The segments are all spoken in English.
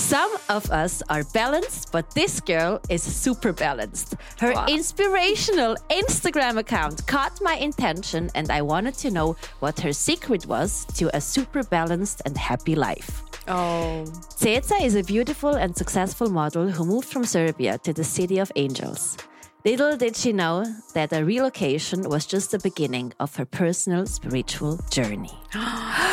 Some of us are balanced, but this girl is super balanced. Her Wow. inspirational Instagram account caught my intention, and I wanted to know what her secret was to a super balanced and happy life. Oh, Ceca is a beautiful and successful model who moved from Serbia to the City of Angels. Little did she know that a relocation was just the beginning of her personal spiritual journey.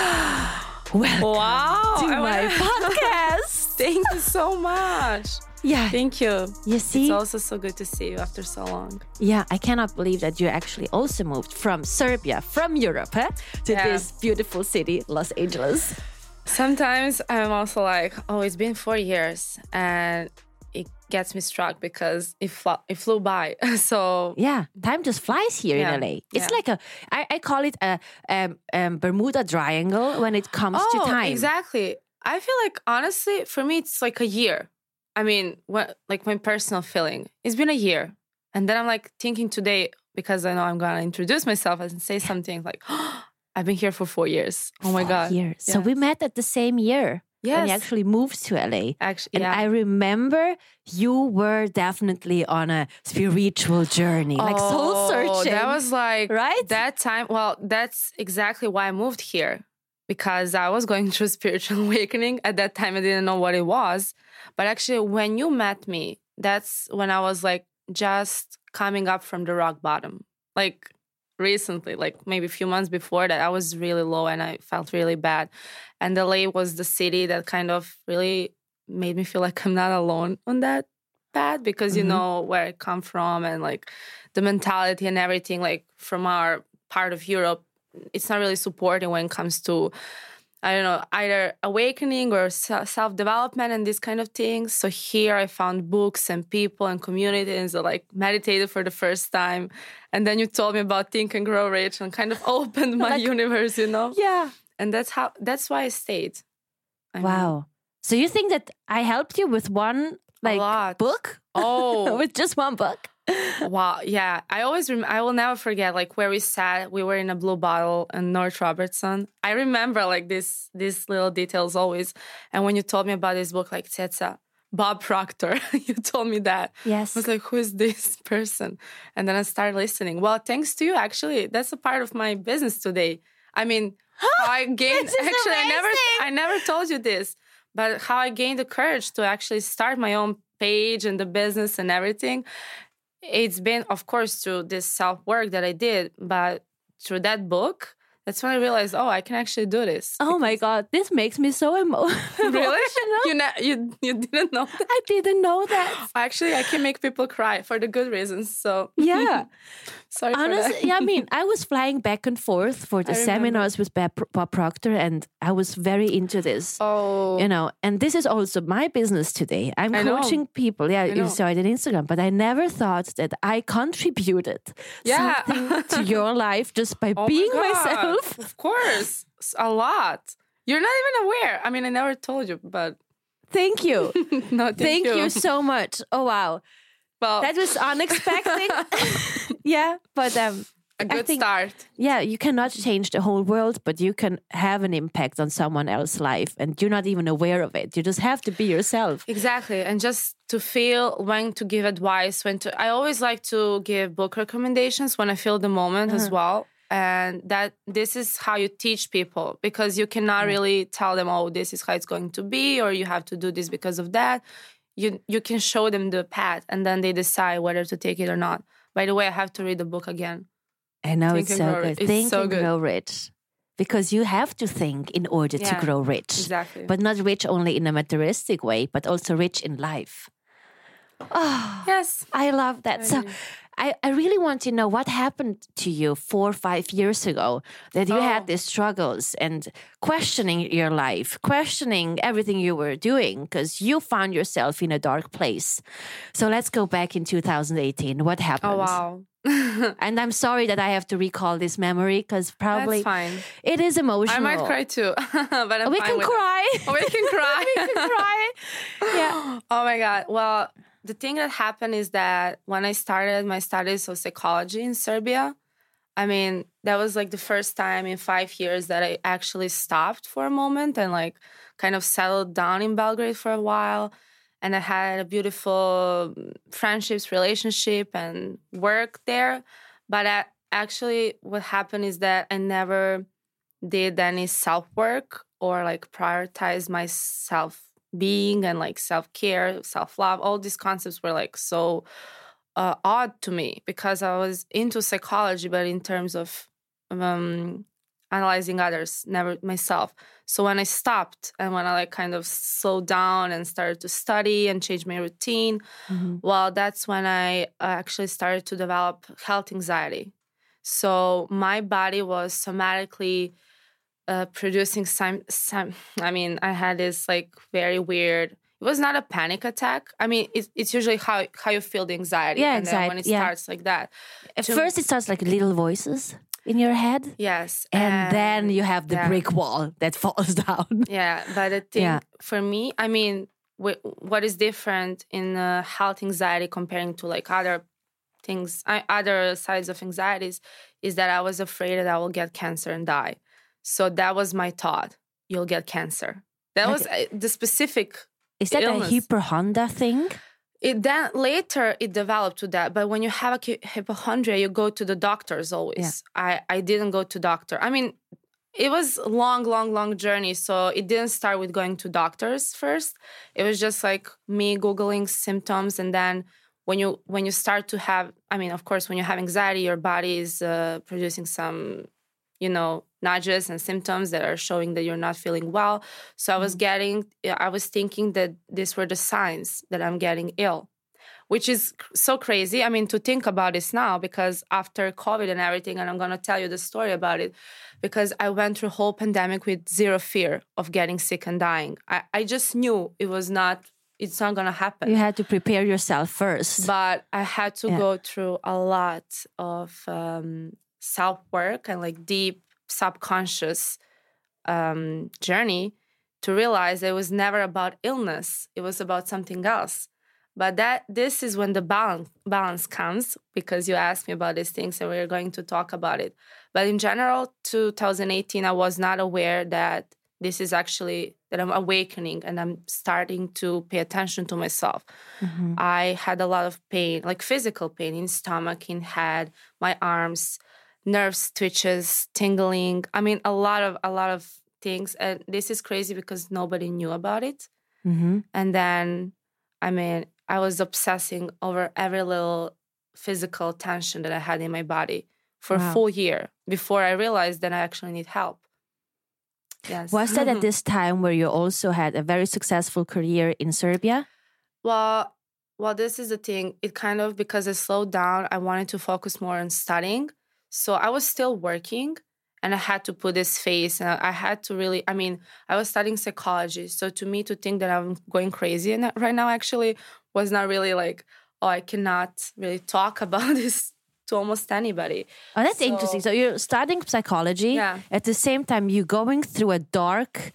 Welcome wow. to I my podcast. Thank you so much. Yeah, Thank you. you see, It's also so good to see you after so long. yeah, I cannot believe that you actually also moved from Serbia, from Europe, huh, to Yeah. this beautiful city, Los Angeles. Sometimes I'm also like, oh, it's been four years, and it gets me struck because it, fl- it flew by. so Yeah, time just flies here Yeah, in LA. It's yeah. like a, I, I call it a um, um, Bermuda Triangle when it comes oh, to time. exactly. I feel like honestly, for me, it's like a year. I mean, what like my personal feeling. It's been a year, and then I'm like thinking today because I know I'm gonna introduce myself and say something like, "I've been here for four years." Oh my Four god! years. So we met at the same year when you Yes, actually moved to LA. actually, And yeah. I remember you were definitely on a spiritual journey, like soul Oh, searching. That was like right? that time. Well, that's exactly why I moved here because I was going through spiritual awakening. At that time, I didn't know what it was. But actually, when you met me, that's when I was like just coming up from the rock bottom. Like recently, like maybe a few months before that, I was really low and I felt really bad. And LA was the city that kind of really made me feel like I'm not alone on that path because you Mhm. know where I come from and like the mentality and everything like from our part of Europe it's not really supporting when it comes to I don't know either awakening or self development and these kind of things. So here I found books and people and communities that like meditated for the first time, and then you told me about Think and Grow Rich and kind of opened my Like- universe, you know. yeah. And that's how that's why I stayed. I mean, Wow. So you think that I helped you with one like book? Oh, with just one book? Wow, yeah. I always rem- I will never forget like where we sat. We were in a blue bottle in North Robertson. I remember like this these little details always. And when you told me about this book, like Tsetsa, Bob Proctor, you told me that. Yes. I was like, who is this person? And then I started listening. Well, thanks to you, actually, that's a part of my business today. I mean, how I gained actually I never. I never told you this, but how I gained the courage to actually start my own page and the business and everything. It's been, of course, through this self work that I did, but through that book, that's when I realized, oh, I can actually do this. oh my God. This makes me so emo- Really? emotional. You ne- you you didn't know that? I didn't know that. Actually, I can make people cry for the good reasons. So Yeah. sorry for Honestly, that. yeah, I mean, I was flying back and forth for the I remember. seminars with Bob Bob Proctor, and I was very into this. Oh, You know, and this is also my business today. I'm I know. coaching people. Yeah, you know. saw it on Instagram, but I never thought that I contributed Yeah. something to your life just by Oh being God. myself. Of course, a lot. You're not even aware. I mean, I never told you, but Thank you. no, thank, Thank you. so much. Oh wow. well, That was unexpected. yeah, but um a I good think- start. yeah, you cannot change the whole world, but you can have an impact on someone else's life and you're not even aware of it. You just have to be yourself. Exactly, and just to feel when to give advice, when to. I always like to give book recommendations when I feel the moment as Uh-huh. well. And that this is how you teach people because you cannot Yeah. really tell them, oh, this is how it's going to be, or you have to do this because of that. You you can show them the path, and then they decide whether to take it or not. By the way, I have to read the book again. I know Think it's and so good. Rich. It's think so good. grow rich. Because you have to think in order to grow rich. Exactly. But not rich only in a materialistic way, but also rich in life. Oh, yes, I love that. So I- I, I really want to know what happened to you four or five years ago that you Oh. had these struggles and questioning your life, questioning everything you were doing because you found yourself in a dark place. So let's go back in 2018. What oh, happened? Oh wow. And I'm sorry that I have to recall this memory because probably That's fine. it is emotional. I might cry too, but I'm we can with it. cry. Oh, we can cry. we can cry. Yeah. Oh my god. Well, the thing that happened is that when I started my studies of psychology in Serbia, I mean, that was like the first time in five years that I actually stopped for a moment and like kind of settled down in Belgrade for a while. And I had a beautiful mm, friendships, relationship, and work there. But I, actually, what happened is that I never did any self work or like prioritize my self being and like self care, self love. All these concepts were like so uh, odd to me because I was into psychology, but in terms of um, analyzing others, never myself. So when I stopped and when I like kind of slowed down and started to study and change my routine, mm-hmm. well, that's when I uh, actually started to develop health anxiety. So my body was somatically uh, producing some, some. I mean, I had this like very weird it was not a panic attack. I mean, it's, it's usually how how you feel the anxiety. Yeah, anxiety. when it yeah. starts like that. At to, first, it starts like little voices in your head. Yes, and, and then you have the yeah. brick wall that falls down. Yeah, but the thing yeah. for me, I mean, what is different in uh, health anxiety comparing to like other things, other sides of anxieties, is that I was afraid that I will get cancer and die. So that was my thought: you'll get cancer. That was uh, the specific is that illness. a hypochondria thing? It then later it developed to that, but when you have a hypochondria, you go to the doctors always. Yeah. I I didn't go to doctor. I mean, it was long, long, long journey. So it didn't start with going to doctors first. It was just like me googling symptoms, and then when you when you start to have, I mean, of course, when you have anxiety, your body is uh, producing some you know nudges and symptoms that are showing that you're not feeling well. So i was mm-hmm. getting i was thinking that these were the signs that i'm getting ill which is so crazy. I mean to think about this now because after covid and everything and i'm going to tell you the story about it because i went through a whole pandemic with zero fear of getting sick and dying. I, I just knew it was not it's not going to happen. You had to prepare yourself first. But i had to yeah. go through a lot of um, self work and like deep subconscious um, journey to realize it was never about illness it was about something else. But that this is when the balance balance comes because you asked me about these things and we are going to talk about it. But in general 2018 i was not aware that this is actually that i'm awakening and i'm starting to pay attention to myself. Mm-hmm. i had a lot of pain like physical pain in stomach in head my arms nerves twitches tingling i mean a lot of a lot of things. And this is crazy because nobody knew about it. Mm-hmm. and then i mean i was obsessing over every little physical tension that i had in my body for wow. a full year before i realized that i actually need help. Yes. Was that at this time where you also had a very successful career in serbia? Well well this is the thing. It kind of because i slowed down i wanted to focus more on studying so I was still working and I had to put this face and I had to really I mean, I was studying psychology. So to me to think that I'm going crazy and uh, right now actually was not really like, oh, I cannot really talk about this to almost anybody. Oh, that's so, interesting. So you're studying psychology. Yeah. At the same time, you're going through a dark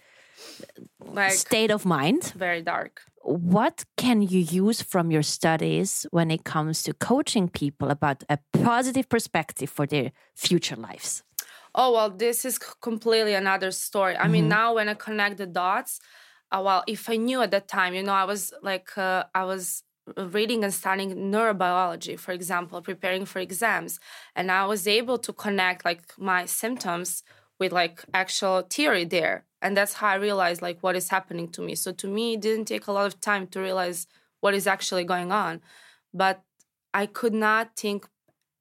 like, state of mind. Very dark what can you use from your studies when it comes to coaching people about a positive perspective for their future lives? Oh, well, this is completely another story. I mm -hmm. mean, mm-hmm. now when I connect the dots, uh, well, if I knew at that time, you know, I was like, uh, I was reading and studying neurobiology, for example, preparing for exams, and I was able to connect like my symptoms with like actual theory there and that's how i realized like what is happening to me. So to me it didn't take a lot of time to realize what is actually going on but i could not think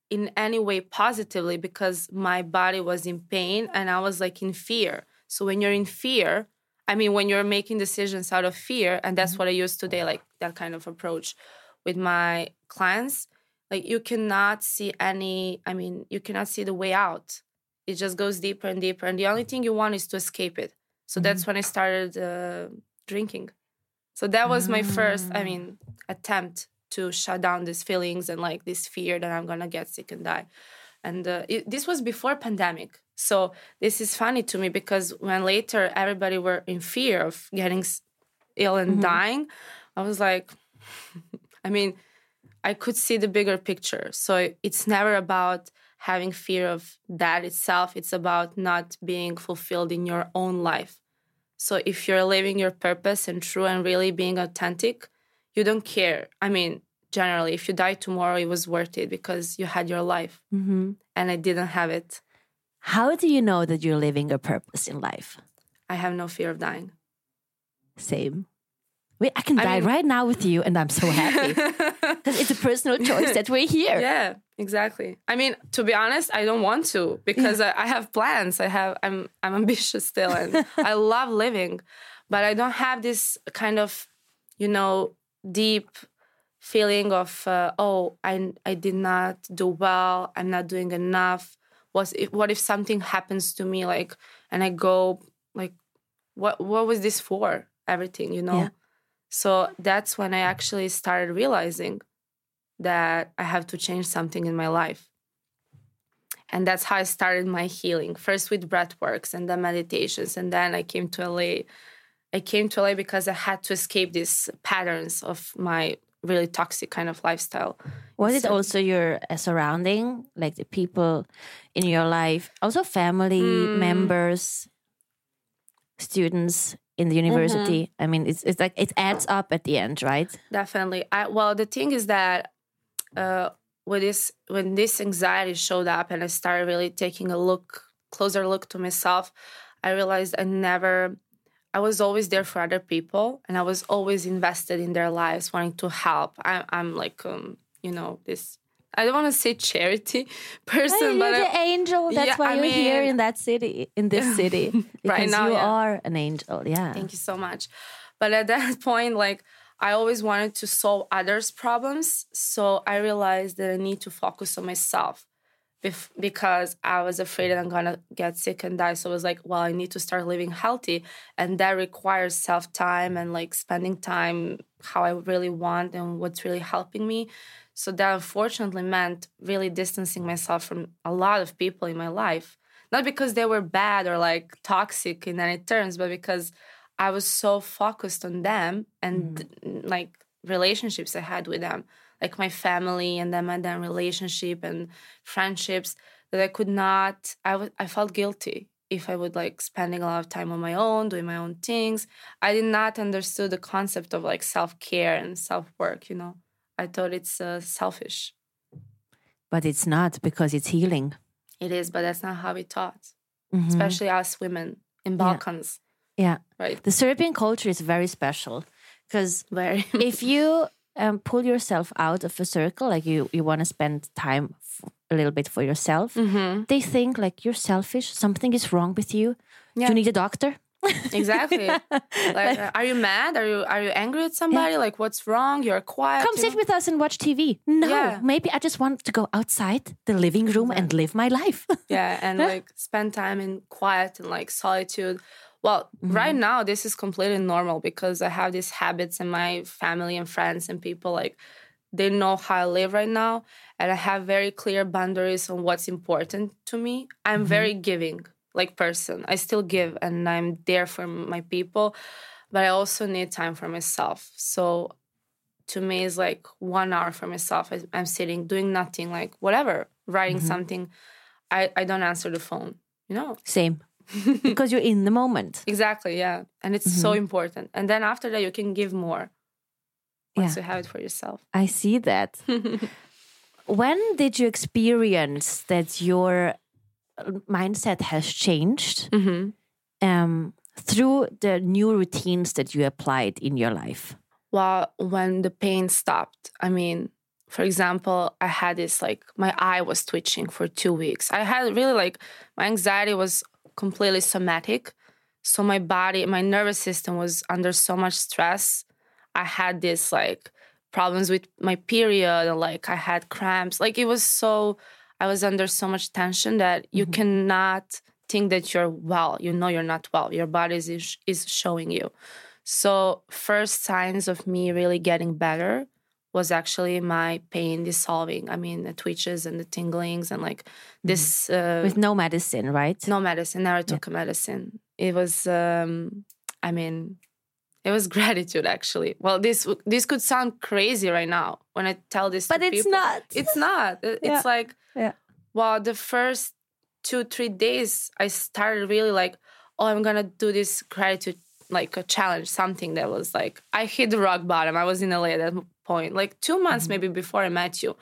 in any way positively because my body was in pain and i was like in fear. So when you're in fear i mean when you're making decisions out of fear and that's mm-hmm. what i use today like that kind of approach with my clients like you cannot see any i mean you cannot see the way out. It just goes deeper and deeper and the only thing you want is to escape it so mm-hmm. that's when i started uh, drinking so that was my first i ah. mean attempt to shut down these feelings and like this fear that i'm gonna get sick and die and uh, it, this was before pandemic so this is funny to me because when later everybody were in fear of getting ill and mm-hmm. dying i was like i mean i could see the bigger picture so it's never about having fear of that itself. It's about not being fulfilled in your own life. So if you're living your purpose and true and really being authentic, you don't care. I mean, generally, if you die tomorrow, it was worth it because you had your life, Mm-hmm. and I didn't have it. How do you know that you're living a purpose in life? I have no fear of dying. Same. Wait, I can I die mean- right now with you, and I'm so happy because it's a personal choice that we're here. Yeah, exactly. I mean, to be honest, I don't want to because I, I have plans. I have I'm I'm ambitious still and I love living, but I don't have this kind of, you know, deep feeling of uh, oh, I I did not do well. I'm not doing enough. Was if, what if something happens to me like and I go like what what was this for? Everything, you know? Yeah. So that's when I actually started realizing that I have to change something in my life. And that's how I started my healing. First with breath works and then meditations. And then I came to LA. I came to LA because I had to escape these patterns of my really toxic kind of lifestyle. Was it also your uh, surrounding, like the people in your life, also family Mm. members, students in the university? Mm-hmm. I mean, it's it's like it adds up at the end, right? Definitely. I well, the thing is that uh, with this when this anxiety showed up and I started really taking a look, closer look to myself, I realized I never. I was always there for other people, and I was always invested in their lives, wanting to help. I, I'm like, um, you know, this. I don't want to say charity person, Hey, but you're I- the angel. That's Yeah, why I you're here in that city, in this city, because Right now, you yeah. are an angel. Yeah. Thank you so much. But at that point, like I always wanted to solve others' problems. So I realized that I need to focus on myself bef- because I was afraid that I'm gonna get sick and die. So I was like, well, I need to start living healthy. And that requires self time and like spending time how I really want and what's really helping me. So that unfortunately meant really distancing myself from a lot of people in my life. Not because they were bad or like toxic in any terms, but because I was so focused on them and mm. like relationships I had with them, like my family and then my then relationship and friendships that I could not. I was I felt guilty if I would like spending a lot of time on my own, doing my own things. I did not understood the concept of like self care and self work. You know, I thought it's uh, selfish. But it's not because it's healing. It is, but that's not how we taught, Mhm. especially us women in Balkans, Yeah. right? The Serbian culture is very special because if you um, pull yourself out of a circle, like you, you want to spend time f- a little bit for yourself, hmm they think like you're selfish, something is wrong with you. Yeah. you need a doctor? Exactly. like, uh, are you mad? Are you are you angry at somebody? Like, what's wrong? You're quiet. Come you sit know? with us and watch TV. No, Yeah. maybe I just want to go outside the living room and live my life. yeah, and like spend time in quiet and like solitude. Well, Mm-hmm. right now this is completely normal because I have these habits and my family and friends and people like they know how I live right now and I have very clear boundaries on what's important to me. I'm Mm-hmm. very giving like person. I still give and I'm there for my people, but I also need time for myself. So to me it's like one hour for myself. I- I'm sitting doing nothing, like whatever, writing Mm-hmm. something. I, I don't answer the phone, you know? Same. because you're in the moment. Exactly, yeah. And it's Mm-hmm. so important. And then after that, you can give more once Yeah. you have it for yourself. I see that. when did you experience that your mindset has changed hmm um, through the new routines that you applied in your life? Well, when the pain stopped, I mean, for example, I had this like my eye was twitching for two weeks. I had really like my anxiety was completely somatic. So my body, my nervous system was under so much stress. I had this like problems with my period and like I had cramps. Like it was so I was under so much tension that you cannot think that you're well. You know you're not well. Your body is is showing you. So first signs of me really getting better was actually my pain dissolving. I mean the twitches and the tinglings and like this uh, With no medicine, right? no medicine. Never took a medicine. It was, um, I mean, it was gratitude actually. Well, this this could sound crazy right now when I tell this, But it's people. not. It's not. It- Yeah. It's like Yeah. Well, the first two, three days, I started really like, oh, I'm gonna do this gratitude like a challenge, something that was like I hit the rock bottom. I was in LA at that point, like two months mm-hmm. maybe before I met you.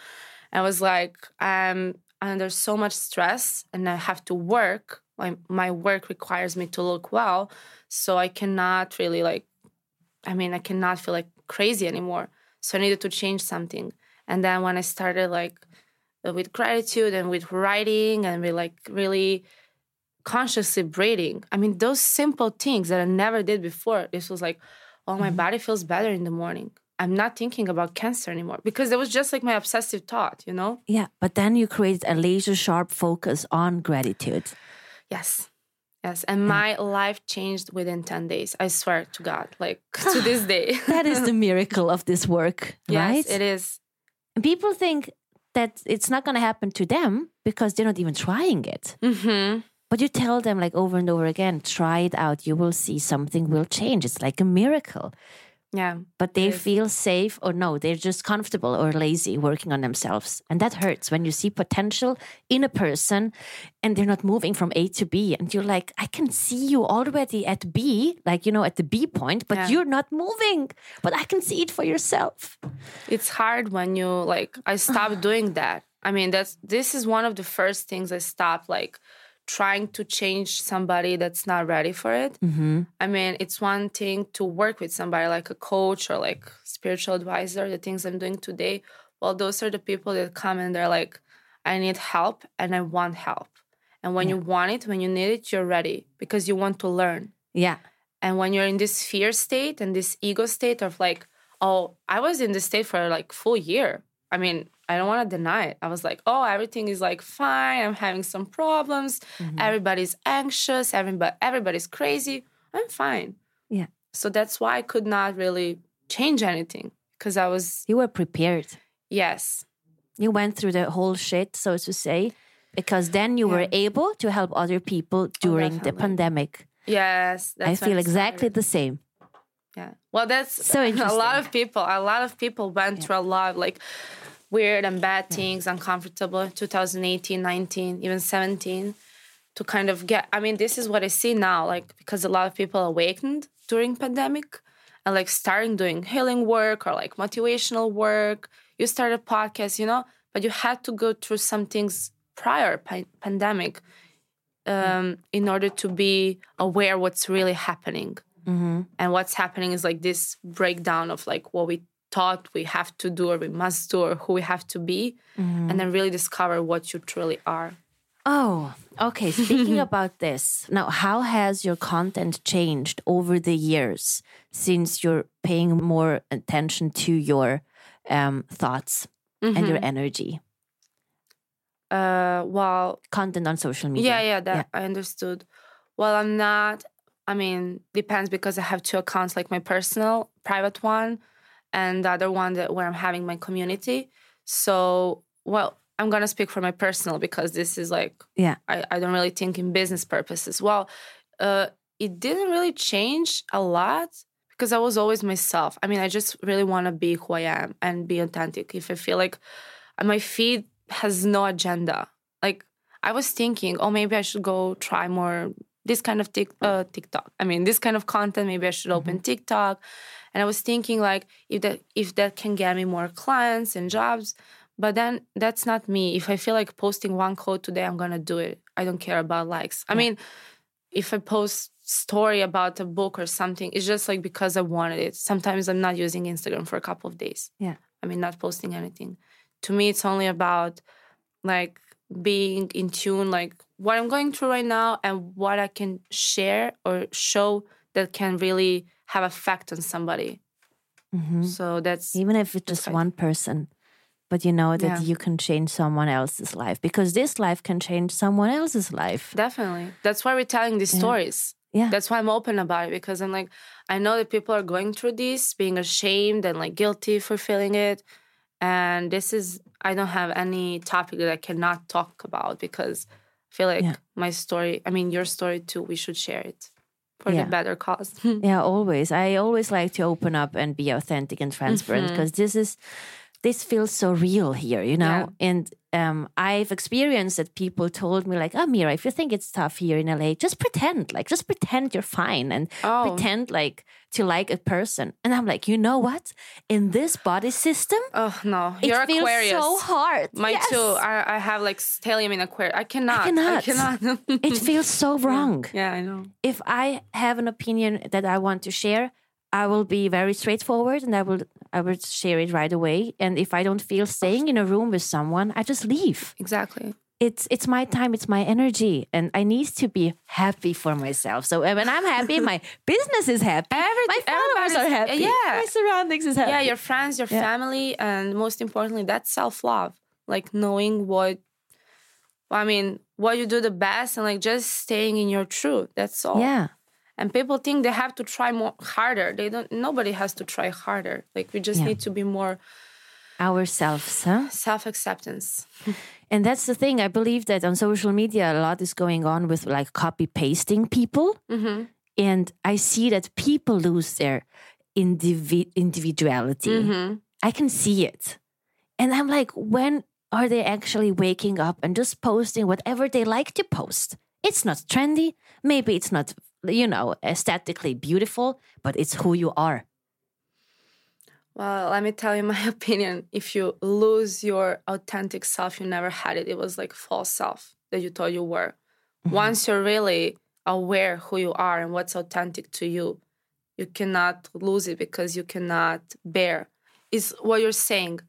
I was like, I'm under so much stress and I have to work. My my work requires me to look well. So I cannot really like I mean, I cannot feel like crazy anymore. So I needed to change something. And then when I started like with gratitude and with writing and with like really consciously breathing. I mean, those simple things that I never did before. This was like, oh, my mm-hmm. body feels better in the morning. I'm not thinking about cancer anymore because it was just like my obsessive thought, you know? Yeah. But then you created a laser sharp focus on gratitude. Yes. Yes. And my life changed within 10 days. I swear to God, like to this day. that is the miracle of this work, yes, right? It is. People think that it's not going to happen to them because they're not even trying it. Mm-hmm. But you tell them like over and over again, try it out. You will see something will change. It's like a miracle. Yeah. But they feel safe or no, they're just comfortable or lazy working on themselves. And that hurts when you see potential in a person and they're not moving from A to B. And you're like, I can see you already at B, like, you know, at the B point, but yeah. you're not moving. But I can see it for yourself. It's hard when you like, I stopped doing that. I mean, that's this is one of the first things I stopped like trying to change somebody that's not ready for it. Mm-hmm. I mean, it's one thing to work with somebody like a coach or like spiritual advisor, the things I'm doing today. Well, those are the people that come and they're like, I need help and I want help. And when yeah. you want it, when you need it, you're ready because you want to learn. Yeah. And when you're in this fear state and this ego state of like, oh, I was in this state for like full year. I mean, I don't want to deny it. I was like, oh, everything is like fine. I'm having some problems. Mm-hmm. Everybody's anxious. Everybody, everybody's crazy. I'm fine. Yeah. So that's why I could not really change anything because I was. You were prepared. Yes. You went through the whole shit, so to say, because then you yeah. were able to help other people oh, during oh, the pandemic. Yes. I feel exactly the same. Yeah. Well, that's so interesting. A lot of people, a lot of people went yeah. through a lot of like weird and bad things, uncomfortable, 2018, 19, even 17, to kind of get, I mean, this is what I see now, like, because a lot of people awakened during pandemic and like starting doing healing work or like motivational work. You started a podcast, you know, but you had to go through some things prior pa- pandemic um, in order to be aware what's really happening. Mm-hmm. And what's happening is like this breakdown of like what we thought we have to do or we must do or who we have to be mm. and then really discover what you truly are oh okay speaking about this now how has your content changed over the years since you're paying more attention to your um, thoughts mm-hmm. and your mm-hmm. energy uh well content on social media yeah yeah that yeah. i understood well i'm not i mean depends because i have two accounts like my personal private one and the other one that where I'm having my community. So, well, I'm gonna speak for my personal because this is like, yeah, I, I don't really think in business purposes. Well, uh, it didn't really change a lot because I was always myself. I mean, I just really want to be who I am and be authentic. If I feel like my feed has no agenda, like I was thinking, oh, maybe I should go try more this kind of tic- uh, TikTok. I mean, this kind of content. Maybe I should open mm-hmm. TikTok and i was thinking like if that if that can get me more clients and jobs but then that's not me. If i feel like posting one quote today i'm gonna do it. I don't care about likes. I mean if i post story about a book or something it's just like because i wanted it. Sometimes i'm not using instagram for a couple of days. Yeah. I mean not posting anything. To me it's only about like being in tune like what i'm going through right now and what i can share or show that can really have effect on somebody. Mm-hmm. So that's even if it's just one person, but you know that yeah. you can change someone else's life because this life can change someone else's life. Definitely. That's why we're telling these yeah. stories. Yeah. That's why I'm open about it because I'm like, I know that people are going through this, being ashamed and like guilty for feeling it. And this is, I don't have any topic that I cannot talk about because I feel like yeah. my story, I mean, your story too, we should share it for yeah. the better cause. yeah, always. I always like to open up and be authentic and transparent because mm-hmm. this is this feels so real here, you know? And um, I've experienced that people told me, like, oh, Mira, if you think it's tough here in LA, just pretend, like, just pretend you're fine and Oh. pretend, like, to like a person. And I'm like, you know what? In this body system, Oh no, you're it feels Aquarius. so hard. My Yes. too. I, I have like stellium in Aquarius. I cannot. cannot. cannot. it feels so wrong. yeah, I know. if I have an opinion that I want to share, I will be very straightforward and I will I would share it right away. And if I don't feel staying in a room with someone, I just leave. Exactly. It's it's my time, it's my energy, and I need to be happy for myself. So when I'm happy, my business is happy. Every- my followers are happy. yeah. my surroundings is happy. Yeah, your friends, your Yeah. family, and most importantly, that's self love. Like knowing what, I mean, what you do the best, and like just staying in your truth. That's all. yeah. And people think they have to try more harder. They don't. Nobody has to try harder. Like we just Yeah. need to be more Ourselves, huh? self acceptance. And that's the thing. I believe that on social media, a lot is going on with like copy pasting people. Mm-hmm. And I see that people lose their indivi- individuality. Mm-hmm. I can see it. And I'm like, when are they actually waking up and just posting whatever they like to post? It's not trendy. Maybe it's not, you know, aesthetically beautiful, but it's who you are. Well, let me tell you my opinion. If you lose your authentic self, you never had it. It was like false self that you thought you were. Mm-hmm. Once you're really aware who you are and what's authentic to you, you cannot lose it because you cannot bear. Is what you're saying.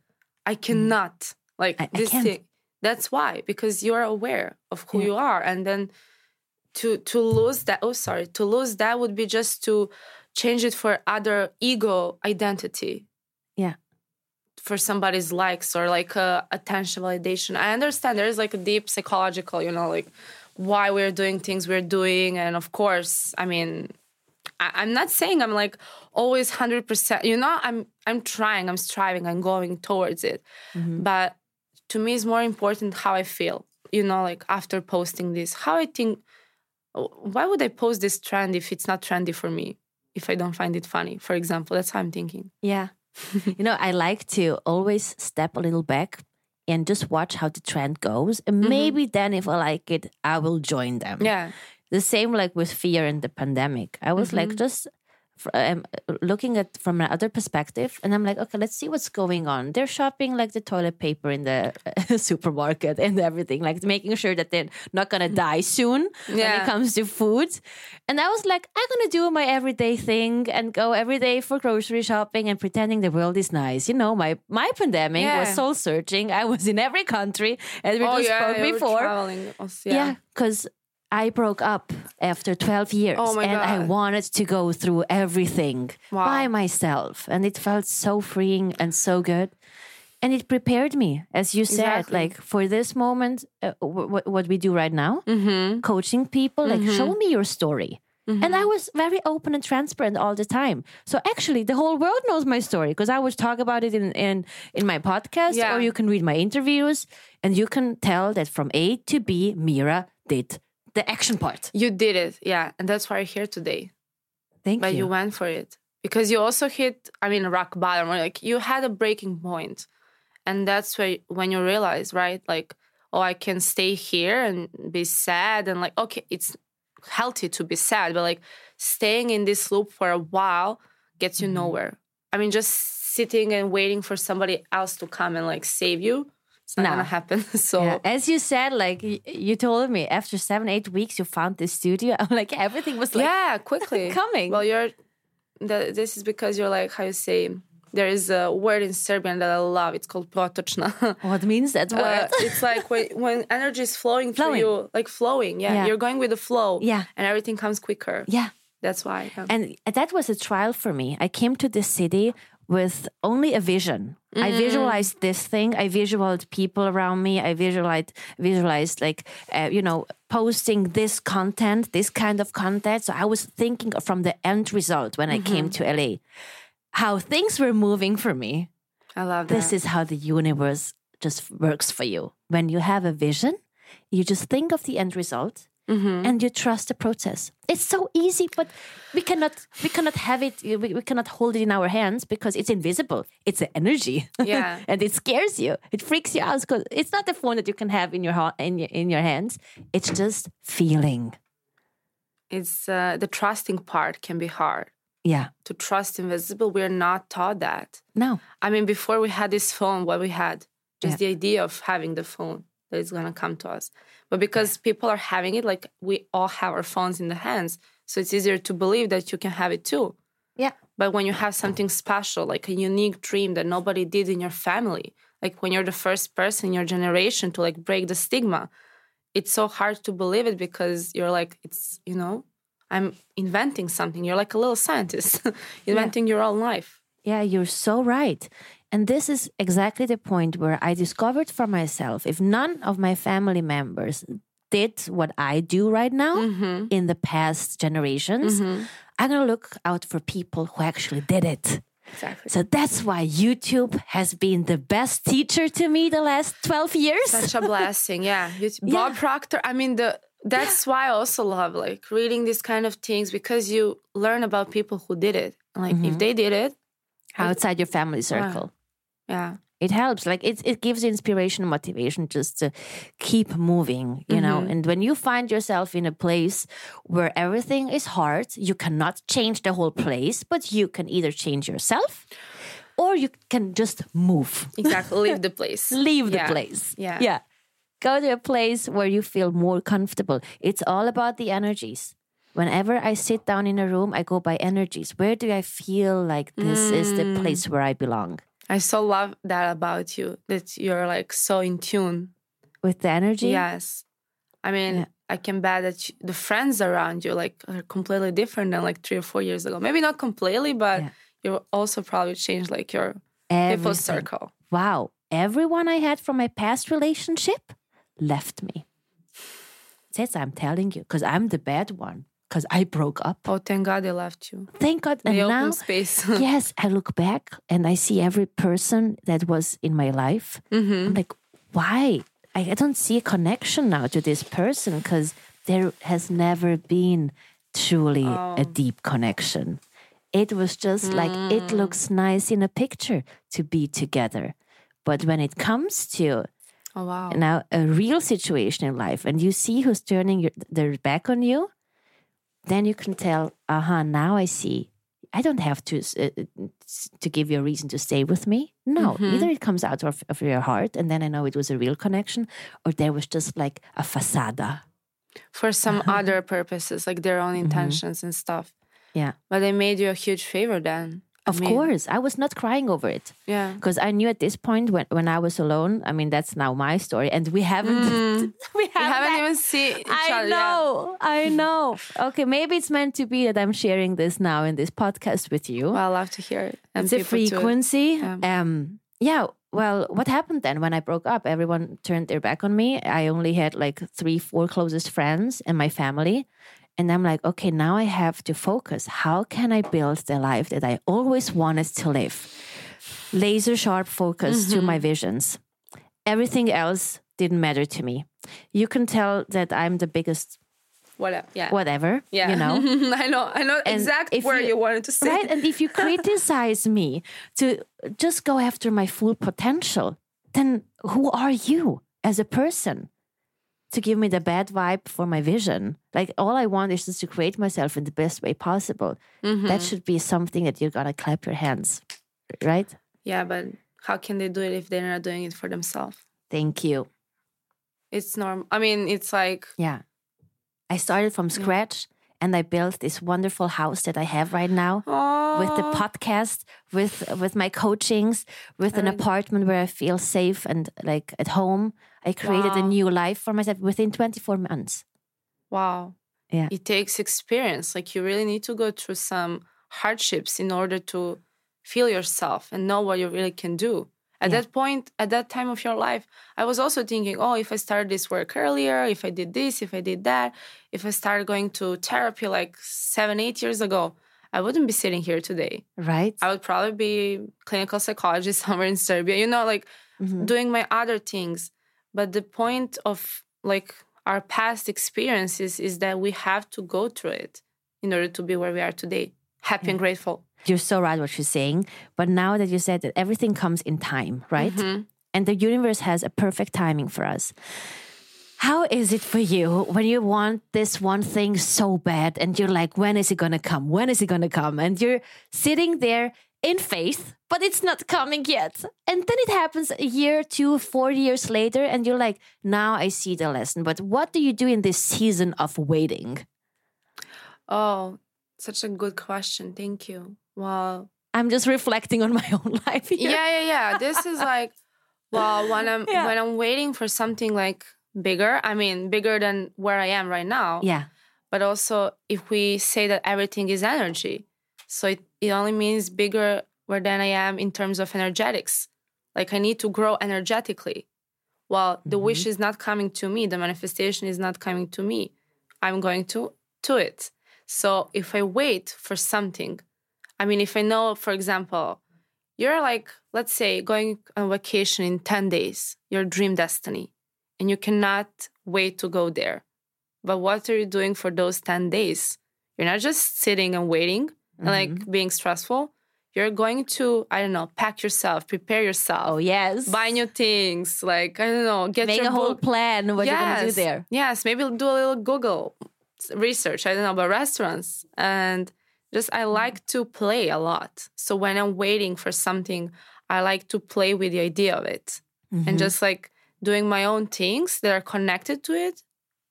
I mm-hmm. cannot like I- I this can't. thing. That's why because you're aware of who Yeah. you are, and then to to lose that. Oh, sorry, to lose that would be just to change it for other ego identity Yeah. for somebody's likes or like uh, attention validation. I understand there is like a deep psychological, you know, like why we're doing things we're doing, and of course, I mean, I, I'm not saying I'm like always hundred percent. You know, I'm I'm trying, I'm striving, I'm going towards it, but to me, it's more important how I feel. You know, like after posting this, how I think. Why would I post this trend if it's not trendy for me? If I don't find it funny, for example, that's how I'm thinking. Yeah. you know, I like to always step a little back and just watch how the trend goes. And mm-hmm. maybe then, if I like it, I will join them. Yeah. The same like with fear and the pandemic. I was like mm-hmm. just um, looking at from another perspective, and I'm like, okay, let's see what's going on. They're shopping like the toilet paper in the supermarket and everything, like making sure that they're not gonna die soon when it comes to food. And I was like, I'm gonna do my everyday thing and go every day for grocery shopping and pretending the world is nice. You know, my my pandemic was soul searching. I was in every country, as we oh just yeah, spoke before. traveling also, Yeah, because I broke up after 12 years Oh and I wanted to go through everything Wow. by myself. And it felt so freeing and so good. And it prepared me, as you said, Exactly. like for this moment, uh, what we do right now, Mm-hmm. coaching people, like show me your story. And I was very open and transparent all the time. So actually, the whole world knows my story because I would talk about it in, in, in my podcast, Yeah. or you can read my interviews, and you can tell that from A to B, Mira did the action part. You did it, yeah, and that's why you're here today. Thank But you But you. went for it because you also hit, I mean, rock bottom. Or like you had a breaking point, and that's where when you realize, right? Like, oh, I can stay here and be sad, and like, okay, it's healthy to be sad, but like staying in this loop for a while gets you Mm-hmm. nowhere. I mean, just sitting and waiting for somebody else to come and like save you, it's not No. gonna happen. so. Yeah, As you said, like you told me, after seven, eight weeks, you found this studio. I'm like, everything was like, yeah, quickly coming. Well, you're. The, this is because you're like how you say. There is a word in Serbian that I love. It's called protočna. what means that word? Uh, it's like when, when energy is flowing through you, like flowing. Yeah, Yeah. you're going with the flow. Yeah. and everything comes quicker. yeah. That's why. And that was a trial for me. I came to this city with only a vision. Mm. I visualized this thing. I visualized people around me. I visualized visualized like uh, you know posting this content, this kind of content. So I was thinking from the end result when I came Mm-hmm. to LA, how things were moving for me. I love that. This is how the universe just works for you. When you have a vision, you just think of the end result Mhm. and you trust the process. It's so easy, but we cannot we cannot have it. We, we cannot hold it in our hands because it's invisible. It's an energy. Yeah. and it scares you. It freaks you out because it's not a phone that you can have in your ha- in your, in your hands. It's just feeling. It's uh, the trusting part can be hard. Yeah. To trust invisible, we're not taught that. No. I mean, before we had this phone, what we had, just the idea of having the phone that is going to come to us. But because people are having it, like we all have our phones in the hands. So it's easier to believe that you can have it too. Yeah. But when you have something special, like a unique dream that nobody did in your family, like when you're the first person in your generation to like break the stigma, it's so hard to believe it because you're like, it's, you know, I'm inventing something. You're like a little scientist, inventing your own life. Yeah, you're so right. And this is exactly the point where I discovered for myself if none of my family members did what I do right now Mm-hmm. in the past generations, I'm going to look out for people who actually did it. Exactly. So that's why YouTube has been the best teacher to me the last 12 years. Such a blessing. Yeah. You- Bob Proctor, I mean, the that's why I also love like reading these kind of things because you learn about people who did it. Like Mm-hmm. if they did it, outside your family circle. Yeah. It helps. Like it, it gives you inspiration and motivation just to keep moving, you know. Mm-hmm. And when you find yourself in a place where everything is hard, you cannot change the whole place, but you can either change yourself or you can just move, Exactly. Leave the place. leave the place. Yeah. Yeah. Go to a place where you feel more comfortable. It's all about the energies. Whenever I sit down in a room, I go by energies. Where do I feel like this is the mm. place where I belong? I so love that about you that you're like so in tune. With the energy? Yes. I mean, Yeah. I can bet that you, the friends around you like are completely different than like three or four years ago. Maybe not completely, but Yeah. you also probably changed like your people circle. Wow. Everyone I had from my past relationship left me. That's I'm telling you, because I'm the bad one, because I broke up. Oh, thank God they left you. Thank God. And now, space. yes, I look back and I see every person that was in my life. Mm-hmm. I'm like, why? I, I don't see a connection now to this person because there has never been truly Oh. a deep connection. It was just like Mm. it looks nice in a picture to be together. But when it comes to oh wow. now a real situation in life and you see who's turning your, their back on you, then you can tell, uh-huh, now I see. I don't have to uh, to give you a reason to stay with me. No, Mm-hmm. either it comes out of, of your heart, and then I know it was a real connection, or there was just like a facade. For some Uh-huh. other purposes, like their Mm-hmm. own intentions and stuff. Yeah, But they made you a huge favor then. I of mean, course. I was not crying over it Yeah. because I knew at this point when, when I was alone. I mean, that's now my story, and we haven't we We Mm. haven't that- even seen each I other. yeah. know, I know. Okay, maybe it's meant to be that I'm sharing this now in this podcast with you. Well, I love to hear it. And it's a frequency. Yeah. Um, yeah. Well, what happened then when I broke up? Everyone turned their back on me. I only had like three, four closest friends and my family. And I'm like, okay, now I have to focus. How can I build the life that I always wanted to live? Laser sharp focus to Mm-hmm. my visions. Everything else didn't matter to me. You can tell that I'm the biggest Whatever. Yeah. whatever. Yeah. You know? I know. I know And exact if you- you, wanted to say. right? And if you criticize me to just go after my full potential, then who are you as a person to give me the bad vibe for my vision? Like all I want is just to create myself in the best way possible. Mm-hmm. That should be something that you're gonna clap your hands, right? Yeah, but how can they do it if they're not doing it for themselves? Thank you. It's normal. I mean, it's like Yeah. I started from scratch and I built this wonderful house that I have right now. oh, with the podcast, with with my coachings, with an apartment where I feel safe and like at home. I created a new life for myself within 24 months. wow. Yeah. It takes experience. Like you really need to go through some hardships in order to feel yourself and know what you really can do. At Yeah. that point, at that time of your life, I was also thinking, oh, if I started this work earlier, if I did this, if I did that, if I started going to therapy like seven, eight years ago, I wouldn't be sitting here today. Right? I would probably be clinical psychologist somewhere in Serbia, you know, like Mhm. doing my other things. But the point of like our past experiences is that we have to go through it in order to be where we are today, happy yeah. and grateful. You're so right what you're saying. But now that you said that everything comes in time, right? Mm-hmm. And the universe has a perfect timing for us. How is it for you when you want this one thing so bad and you're like, when is it going to come? When is it going to come? And you're sitting there in faith, but it's not coming yet. And then it happens a year, two, four years later, and you're like, now I see the lesson. But what do you do in this season of waiting? Oh, such a good question. Thank you. Well, I'm just reflecting on my own life. Here. Yeah, yeah, yeah. This is like, well, when I'm yeah. when I'm waiting for something like bigger. I mean, bigger than where I am right now. Yeah. But also, if we say that everything is energy, so it, it only means bigger where than I am in terms of energetics. Like I need to grow energetically. Well, the mm-hmm. wish is not coming to me, the manifestation is not coming to me. I'm going to to it. So if I wait for something, I mean, if I know, for example, you're like, let's say, going on vacation in 10 days, your dream destiny and you cannot wait to go there. But what are you doing for those 10 days? You're not just sitting and waiting mm-hmm. like being stressful. You're going to, I don't know, pack yourself, prepare yourself. Oh, yes. Buy new things. Like, I don't know, get Make a whole plan what yes. you're going to do there. Yes. Maybe do a little Google research. I don't know about restaurants. And just, I mm-hmm. like to play a lot. So when I'm waiting for something, I like to play with the idea of it mm-hmm. and just like doing my own things that are connected to it,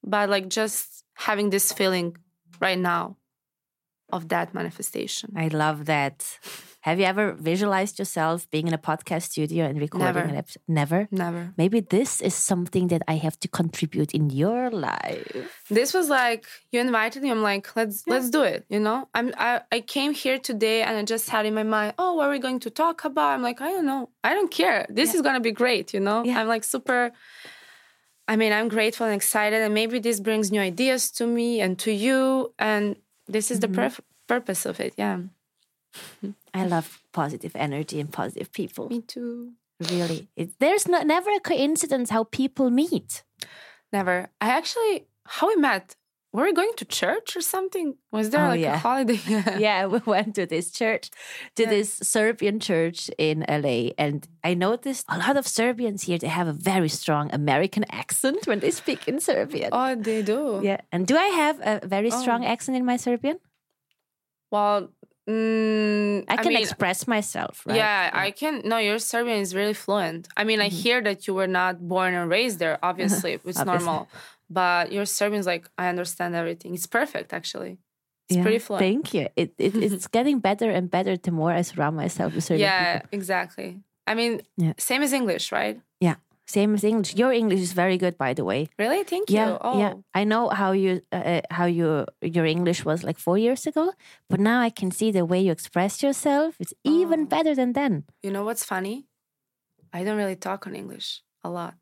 but like just having this feeling right now of that manifestation. I love that. Have you ever visualized yourself being in a podcast studio and recording Never. an episode? Never. Never. Maybe this is something that I have to contribute in your life. This was like you invited me. I'm like, let's yeah. let's do it. You know, I'm I, I came here today and I just had in my mind, oh, what are we going to talk about? I'm like, I don't know. I don't care. This yeah. is gonna be great. You know, yeah. I'm like super. I mean, I'm grateful and excited, and maybe this brings new ideas to me and to you, and this is mm-hmm. the perf- purpose of it. Yeah. I love positive energy and positive people. Me too. Really, it, there's no, never a coincidence how people meet. Never. I actually, how we met. Were we going to church or something? Was there oh, like yeah. a holiday? yeah, we went to this church, to yeah. this Serbian church in LA. And I noticed a lot of Serbians here, they have a very strong American accent when they speak in Serbian. Oh, they do? Yeah. And do I have a very strong oh. accent in my Serbian? Well, Mm, I can I mean, express myself, right? Yeah, yeah, I can. No, your Serbian is really fluent. I mean, mm-hmm. I hear that you were not born and raised there. Obviously, it's obviously. normal. But your Serbian is like I understand everything. It's perfect, actually. It's yeah, pretty fluent. Thank you. It, it it's getting better and better the more I surround myself with Serbian Yeah, people. exactly. I mean, yeah. same as English, right? Yeah. Same as English. Your English is very good, by the way. Really? Thank you. Yeah, oh. yeah. I know how you uh, uh, how you your English was like four years ago, but now I can see the way you express yourself. It's even oh. better than then. You know what's funny? I don't really talk on English a lot.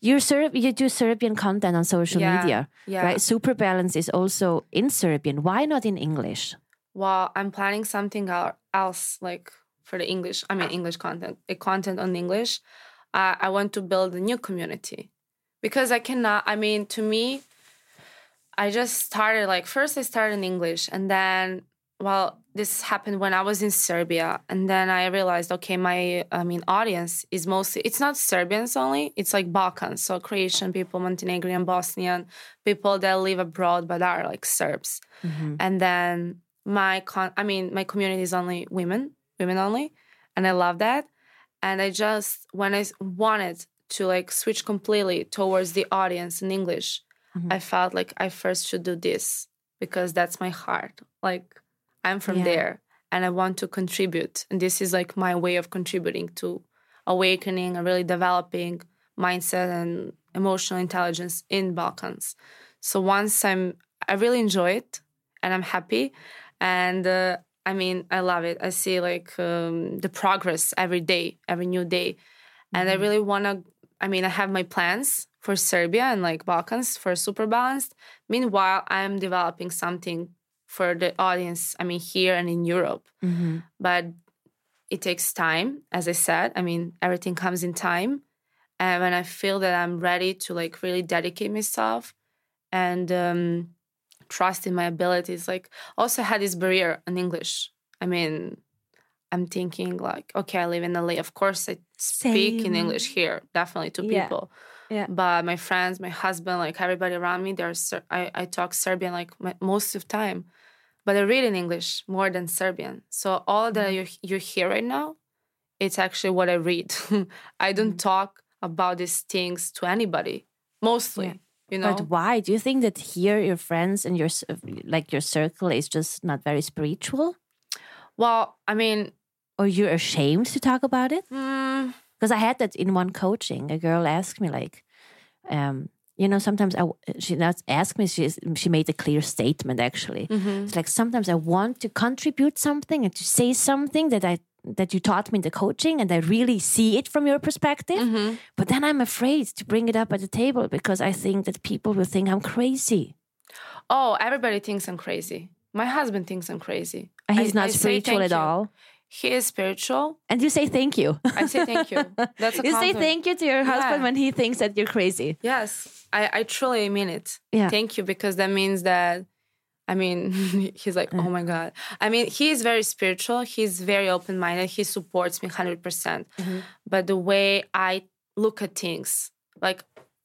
You Serb you do Serbian content on social yeah, media, yeah. right? Super Balance is also in Serbian. Why not in English? Well, I'm planning something else, like for the English. I mean, English content, a content on English I, I want to build a new community because I cannot. I mean, to me, I just started like first I started in English and then well this happened when I was in Serbia and then I realized okay my I mean audience is mostly it's not Serbians only it's like Balkans so Croatian people Montenegrin Bosnian people that live abroad but are like Serbs mm-hmm. and then my con I mean my community is only women women only and I love that and i just when i wanted to like switch completely towards the audience in english mm-hmm. i felt like i first should do this because that's my heart like i'm from yeah. there and i want to contribute and this is like my way of contributing to awakening and really developing mindset and emotional intelligence in balkans so once i'm i really enjoy it and i'm happy and uh, I mean, I love it. I see like um, the progress every day, every new day. And mm-hmm. I really want to, I mean, I have my plans for Serbia and like Balkans for Super Balanced. Meanwhile, I'm developing something for the audience, I mean, here and in Europe. Mm-hmm. But it takes time, as I said. I mean, everything comes in time. And when I feel that I'm ready to like really dedicate myself and um, trust in my abilities. Like also had this barrier in English. I mean, I'm thinking like, okay, I live in LA. Of course, I speak in English here, definitely to Yeah. people. Yeah. But my friends, my husband, like everybody around me, they're I I talk Serbian like my, most of the time, but I read in English more than Serbian. So all that Mm-hmm. you you hear right now, it's actually what I read. I don't Mm-hmm. talk about these things to anybody. Mostly, Yeah. you know. But why? Do you think that here your friends and your like your circle is just not very spiritual, well, I mean, or you're ashamed to talk about it? mm, Because I had that in one coaching. A girl asked me like, um, you know, sometimes I she not asked me. She she made a clear statement actually. mhm. It's like sometimes I want to contribute something and to say something that I that you taught me in the coaching, and I really see it from your perspective. Mhm. But then I'm afraid to bring it up at the table because I think that people will think I'm crazy. oh, everybody thinks I'm crazy. My husband thinks I'm crazy. He's I- not I spiritual at all. He is spiritual. And you say thank you. I say thank you. That's a you say thank you to your husband Yeah. when he thinks that you're crazy. Yes, I, I truly mean it. Yeah. Thank you because that means that, I mean, he's like, oh my God. I mean, he is very spiritual. He's very open minded. He supports me 100%. percent Mm-hmm. But the way I look at things, like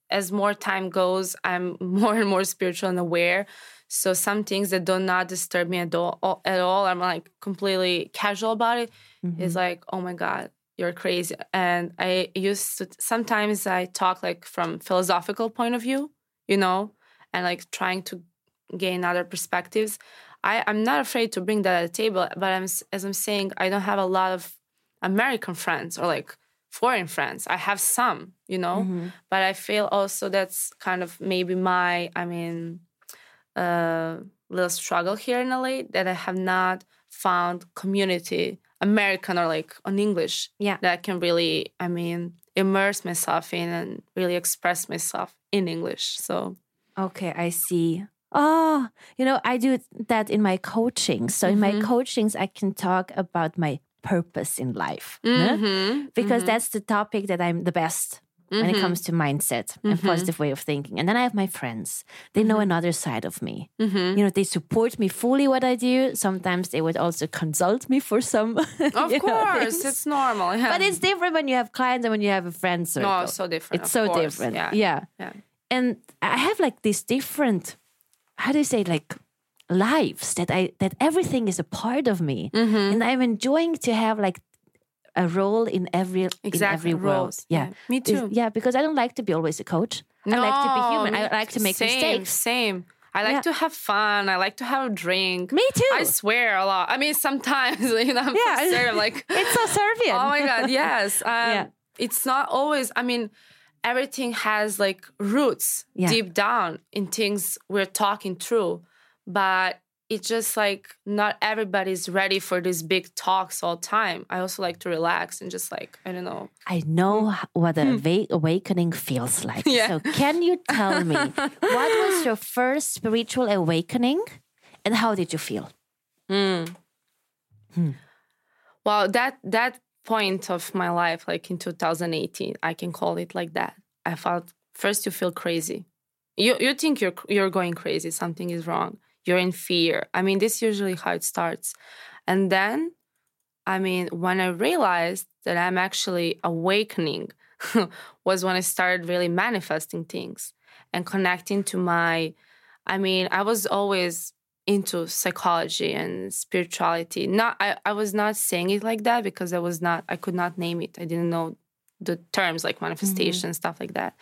as more time goes, I'm more and more spiritual and aware. So some things that do not disturb me at all, at all I'm like completely casual about it. Mm-hmm. It's like, oh my God, you're crazy. And I used to sometimes I talk like from philosophical point of view, you know, and like trying to gain other perspectives. I, I'm not afraid to bring that at the table, but I'm as I'm saying, I don't have a lot of American friends or like foreign friends. I have some, you know, Mm-hmm. but I feel also that's kind of maybe my, I mean, uh, little struggle here in LA that I have not found community, American or like on English, Yeah. that I can really, I mean, immerse myself in and really express myself in English. So, Okay, I see. Oh, you know, I do that in my coaching. So in my Mhm. coachings, I can talk about my purpose in life? Mhm, because mhm, that's the topic that I'm the best when it mhm, comes to mindset and Mhm. positive way of thinking. And then I have my friends. They know another side of me. mhm. You know, they support me fully what I do. Sometimes they would also consult me for some. Of you know, course, it's normal. Yeah. But it's different when you have clients and when you have a friend circle. no, so different. it's so course. different. Yeah. yeah. Yeah. and I have like these different, how do you say, like lives that I that everything is a part of me, Mhm. and I'm enjoying to have like a role in every in Exactly. every world. roles. Yeah. Me Is- too. yeah, because I don't like to be always a coach. No, I like to be human. I like to make same, mistakes. Same. I like Yeah. to have fun. I like to have a drink. Me too. I swear a lot. I mean, sometimes you know, I'm Yeah. so serious. Like, it's so Serbian. oh my god, yes. Um, Yeah. It's not always. I mean, everything has like roots Yeah. deep down in things we're talking through, but it's just like not everybody's ready for these big talks all the time. I also like to relax and just like I don't know. I know h- what a wa- awakening feels like. Hmm. Yeah. So, can you tell me what was your first spiritual awakening, and how did you feel? Hmm. Well, that that point of my life, like in 2018, I can call it like that. I felt first you feel crazy. You you think you're you're going crazy. Something is wrong. You're in fear. I mean, this is usually how it starts, and then, I mean, when I realized that I'm actually awakening, was when I started really manifesting things and connecting to my. I mean, I was always into psychology and spirituality. Not I, I was not saying it like that because I was not I could not name it. I didn't know the terms like mm-hmm. manifestation stuff like that.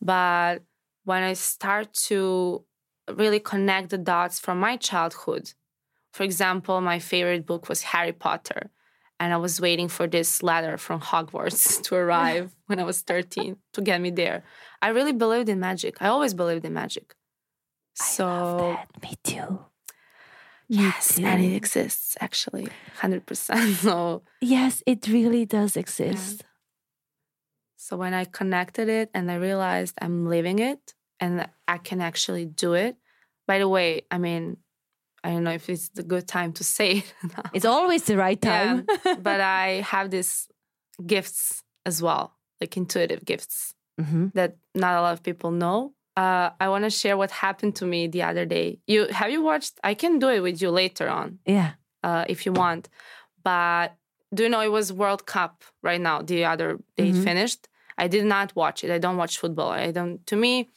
But when I start to really connect the dots from my childhood, for example, my favorite book was Harry Potter. And I was waiting for this letter from Hogwarts to arrive when I was 13 to get me there. I really believed in magic. I always believed in magic. So I love that. Me too. Yes, too. and it exists actually, hundred percent. So, Yes, it really does exist. so when I connected it and I realized I'm living it and I can actually do it. By the way, I mean, I don't know if it's the good time to say it. now. It's always the right time. Yeah, but I have these gifts as well, like intuitive gifts hmm that not a lot of people know uh, I want to share what happened to me the other day. You have you watched? I can do it with you later on Yeah. uh, if you want. But do you know it was World Cup right now? The other day it Mhm. finished. I did not watch it. I don't watch football. I don't. To me,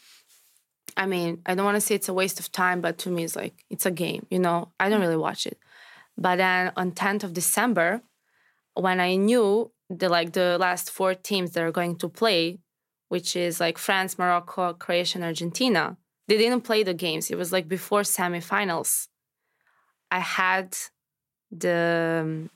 I mean, I don't want to say it's a waste of time, but to me, it's like it's a game. You know, I don't really watch it. But then on 10th of December, when I knew the like the last four teams that are going to play, which is like France, Morocco, Croatia, and Argentina, they didn't play the games. It was like before semifinals. I had the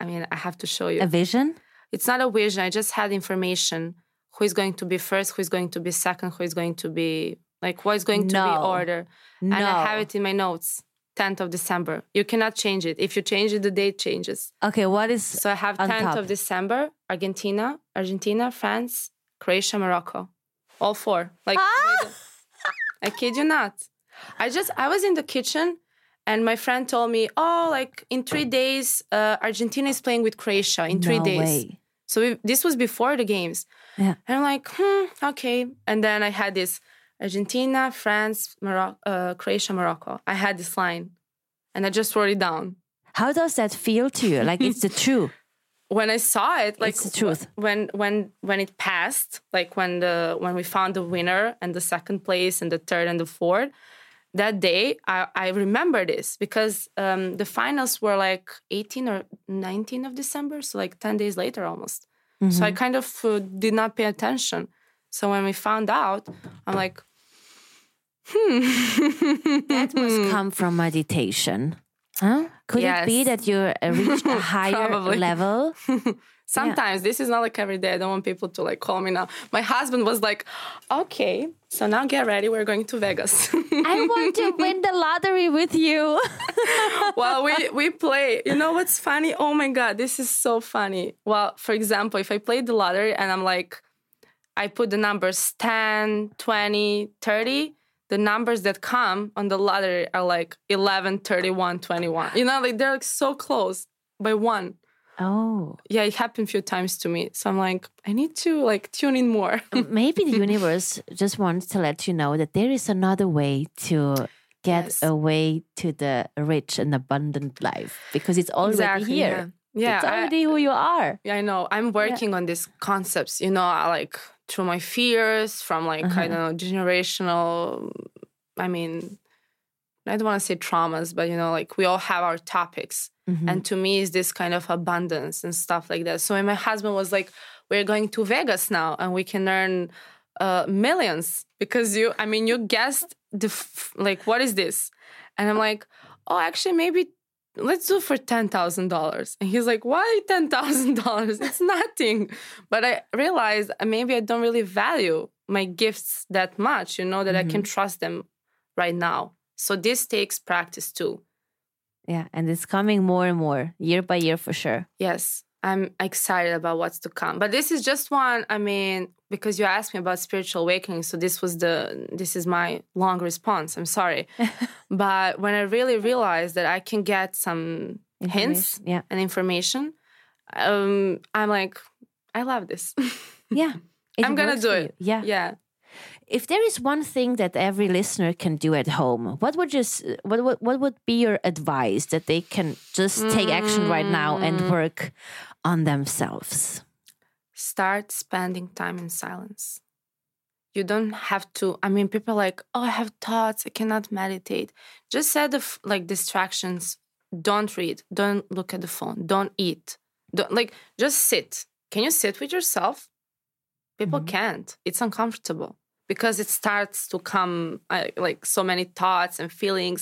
I mean, I have to show you. A vision? It's not a vision. I just had information who is going to be first, who is going to be second, who is going to be like what is going to be order. No. And I have it in my notes. 10th of December. You cannot change it. If you change it, the date changes. Okay, what is So I have 10th top. of December, Argentina, Argentina, France, Croatia, Morocco. All four. Like Ah! I kid you not. I just I was in the kitchen and my friend told me, "Oh, like in 3 days uh, Argentina is playing with Croatia in 3 no days." way. So we, this was before the games. Yeah. And I'm like, "Hmm, okay." And then I had this Argentina, France, Morocco, uh, Croatia, Morocco. I had this line and I just wrote it down. How does that feel to you? Like it's the truth. when I saw it, like It's the truth. When when when it passed, like when the when we found the winner and the second place and the third and the fourth, that day I, I remember this because um, the finals were like 18 or 19 of December, so like 10 days later almost. So Mm-hmm. I kind of uh, did not pay attention. So when we found out, I'm like, hmm. That must come from meditation. Huh? Could it be that you uh, reached a higher level? Sometimes this is not like every day. I don't want people to like call me now. My husband was like, "Okay, so now get ready. We're going to Vegas." I want to win the lottery with you. well, we we play. You know what's funny? Oh my god, this is so funny. Well, for example, if I play the lottery and I'm like, I put the numbers 10, 20, 30. The numbers that come on the lottery are like 11, 31, 21. You know, like they're like so close by one. Oh, Yeah, it happened a few times to me. So I'm like, I need to like tune in more. maybe the universe just wants to let you know that there is another way to get Yes. away to the rich and abundant life because it's already here. Yeah, yeah it's I- already who you are. Yeah, I know. I'm working on these concepts, you know, like through my fears from like, I Uh-huh. don't know, generational, I mean, I don't want to say traumas, but you know, like we all have our topics. Mhm. And to me, is this kind of abundance and stuff like that. So when my husband was like, we're going to Vegas now and we can earn uh, millions because you, I mean, you guessed the, f- like, what is this? And I'm like, oh, actually, maybe let's do it for $10,000. And he's like, why $10,000? It's nothing. But I realized uh, maybe I don't really value my gifts that much, you know, that I can trust them right now. So this takes practice too. Yeah, and it's coming more and more year by year for sure. Yes, I'm excited about what's to come. But this is just one, I mean, because you asked me about spiritual awakening, so this was the this is my long response. I'm sorry. but when I really realized that I can get some hints yeah. and information, um, I'm like, I love this. Yeah. I'm gonna do it. you. Yeah. yeah. If there is one thing that every listener can do at home, what would just what what, what would be your advice that they can just take action right now Mm. and work on themselves? start spending time in silence. You don't have to. I mean, people are like, oh, I have thoughts. I cannot meditate. Just set the like distractions. Don't read. Don't look at the phone. Don't eat. Don't like. Just sit. Can you sit with yourself? People Mhm. can't. It's uncomfortable because it starts to come uh, like so many thoughts and feelings,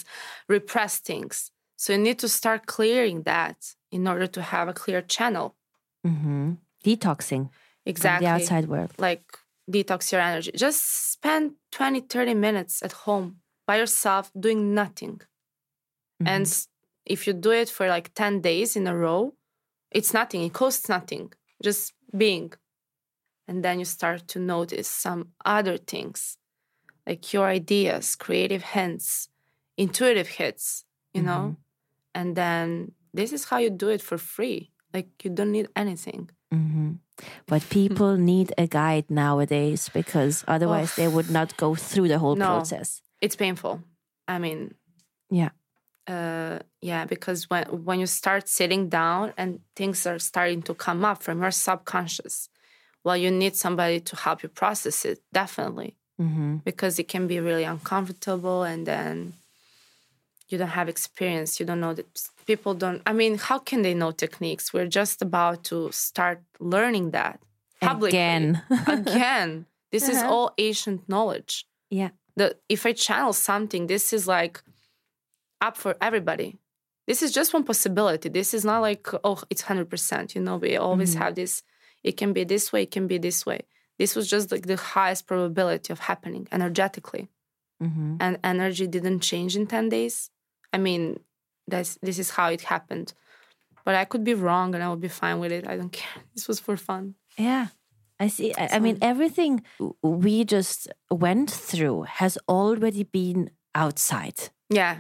repressed things. So you need to start clearing that in order to have a clear channel. Mm-hmm. Detoxing Exactly from the outside world. like detox your energy. Just spend 20, 30 minutes at home by yourself doing nothing. And Mhm. s- if you do it for like 10 days in a row, it's nothing. It costs nothing. Just being. And then you start to notice some other things like your ideas, creative hints, intuitive hits, you know? And then this is how you do it for free. Like you don't need anything. hmm But people need a guide nowadays because otherwise they would not go through the whole No. process. It's painful. I mean, Yeah. uh, yeah, because when when you start sitting down and things are starting to come up from your subconscious, well, you need somebody to help you process it. Definitely, hmm because it can be really uncomfortable, and then you don't have experience. You don't know that people don't. I mean, how can they know techniques? We're just about to start learning that publicly Again. again. This is Uh-huh. all ancient knowledge Yeah. the if I channel something, this is like up for everybody. This is just one possibility. This is not like oh, it's hundred percent. You know, we always Mhm. have this. It can be this way. It can be this way. This was just like the highest probability of happening energetically, hmm and energy didn't change in ten days. I mean, that's this is how it happened. But I could be wrong, and I would be fine with it. I don't care. This was for fun. Yeah. I see. I, I mean, everything we just went through has already been outside. Yeah.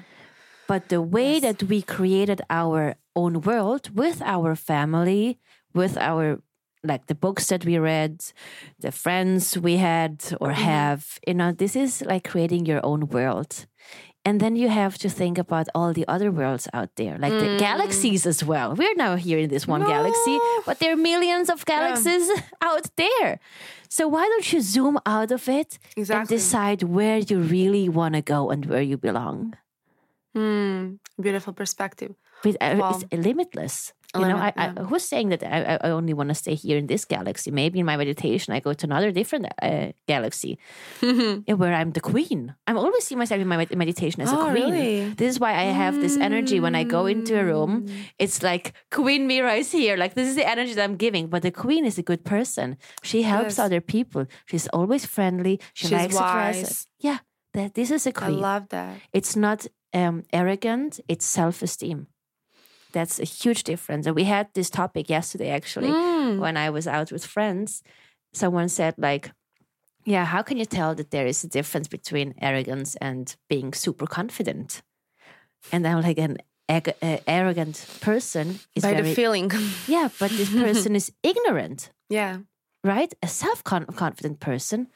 But the way Yes. that we created our own world with our family, with our like the books that we read, the friends we had or Mhm. have, you know, this is like creating your own world. And then you have to think about all the other worlds out there, like the Mm. galaxies as well. We're now here in this one galaxy, but there are millions of galaxies out there. So why don't you zoom out of it and decide where you really want to go and where you belong? Hmm. Beautiful perspective. But uh, Wow. it's limitless. A You know, I, yeah. I who's saying that I, I- only want to stay here in this galaxy? Maybe in my meditation, I go to another different uh, galaxy where I'm the queen. I'm always see myself in my med- meditation as a Oh, queen. really? This is why I have this energy when I go into a room. Mm. It's like Queen Mira is here. Like this is the energy that I'm giving. But the queen is a good person. She helps Yes. other people. She's always friendly. She She's likes to dress. wise. Yeah, that this is a queen. I love that. it's not um, arrogant. It's self-esteem. That's a huge difference. And we had this topic yesterday, actually, Mm. when I was out with friends. Someone said, like, yeah, how can you tell that there is a difference between arrogance and being super confident? And I'm like, an ag- uh, arrogant person is By very, the feeling. yeah, but this person is ignorant, yeah. right? A self confident person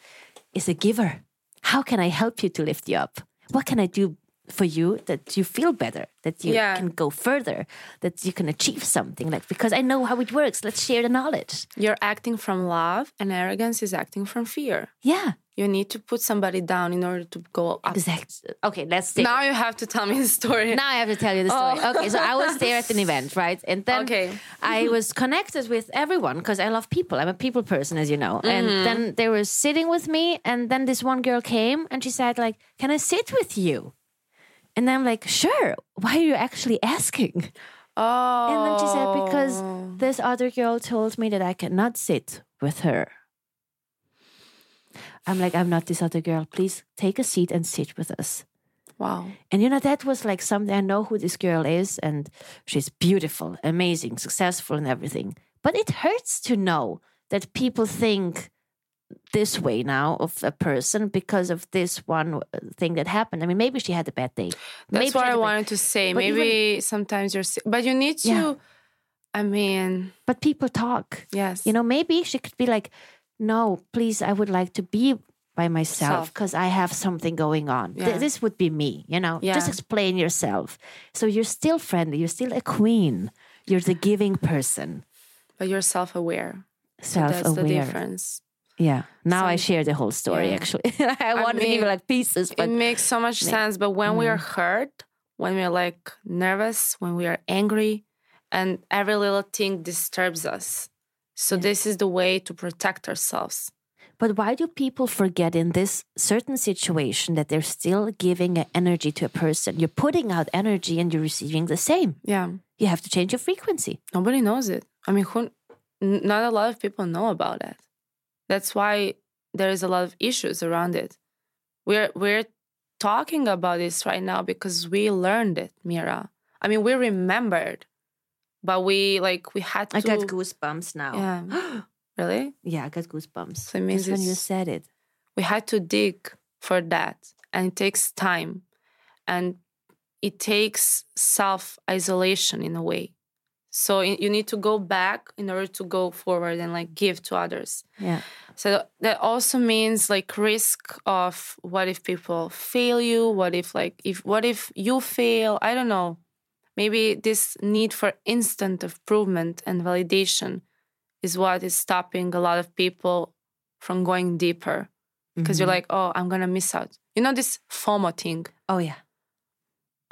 is a giver. How can I help you to lift you up? What can I do for you that you feel better, that you Yeah. can go further, that you can achieve something? Like, because I know how it works, let's share the knowledge. You're acting from love, and arrogance is acting from fear. Yeah, You need to put somebody down in order to go up. exactly. Okay, let's. Now you have to tell me the story. Now I have to tell you the story. Oh. Okay, so I was there at an event, right? And then Okay. I was connected with everyone because I love people. I'm a people person, as you know. And Mm-hmm. then they were sitting with me, and then this one girl came and she said, like, "Can I sit with you?" And I'm like, "Sure." Why are you actually asking? Oh. And then she said, "Because oh. this other girl told me that I cannot sit with her." I'm like, "I'm not this other girl. Please take a seat and sit with us." Wow. And you know, that was like something I know who this girl is, and she's beautiful, amazing, successful, and everything. But it hurts to know that people think this way now of a person because of this one uh, thing that happened. I mean, maybe she had a bad day. maybe That's she what I wanted to say. But Maybe sometimes you're but you need to. Yeah. I mean, But people talk. yes. You know, maybe she could be like, "No, please, I would like to be." By myself because I have something going on. Th- this would be me, you know. Just explain yourself. So you're still friendly. You're still a queen. You're the giving person. but you're self-aware. So that's the self-aware. difference. Yeah. Now I share the whole story. Yeah. Actually, I want to give like pieces, but it makes so much ma- sense. But when we are Mm. hurt, when we're like nervous, when we are angry, and every little thing disturbs us. So Yeah. this is the way to protect ourselves. but why do people forget in this certain situation that they're still giving energy to a person? You're putting out energy and you're receiving the same. Yeah. You have to change your frequency. Nobody knows it. I mean, who, not a lot of people know about it. That's why there is a lot of issues around it. We're we're talking about this right now because we learned it, Mira. I mean, we remembered, but we like we had to. I got goosebumps now. Yeah. Really? Yeah, I got goosebumps. So it means when you said it. we had to dig for that and it takes time and it takes self isolation in a way So you need to go back in order to go forward and like give to others. Yeah. So that also means like risk of what if people fail you? What if like if what if you fail? I don't know. Maybe this need for instant improvement and validation is what is stopping a lot of people from going deeper because you're mm-hmm. like, oh, I'm gonna miss out. You know this FOMO thing. Oh yeah.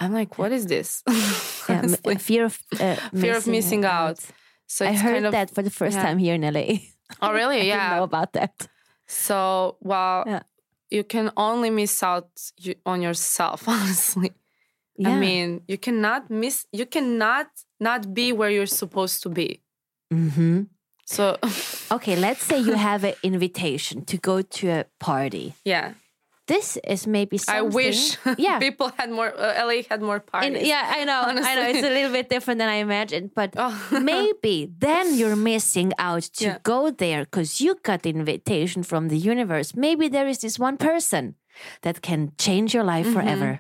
I'm like, what is this? Yeah. fear of uh, Fear of missing out. So I heard kind of, that for the first yeah. time here in LA. Oh, really? I didn't know Yeah. about that. So, well, Yeah. you can only miss out on yourself, honestly. Yeah. I mean, you cannot miss, you cannot not be where you're supposed to be. hmm So, Okay, let's say you have an invitation to go to a party. yeah, This is maybe something. I wish Yeah. people had more, uh, LA had more parties. yeah, I know. I know. It's a little bit different than I imagined, but Oh. maybe then you're missing out to Yeah. go there because you got the invitation from the universe. Maybe there is this one person that can change your life Mm-hmm. forever.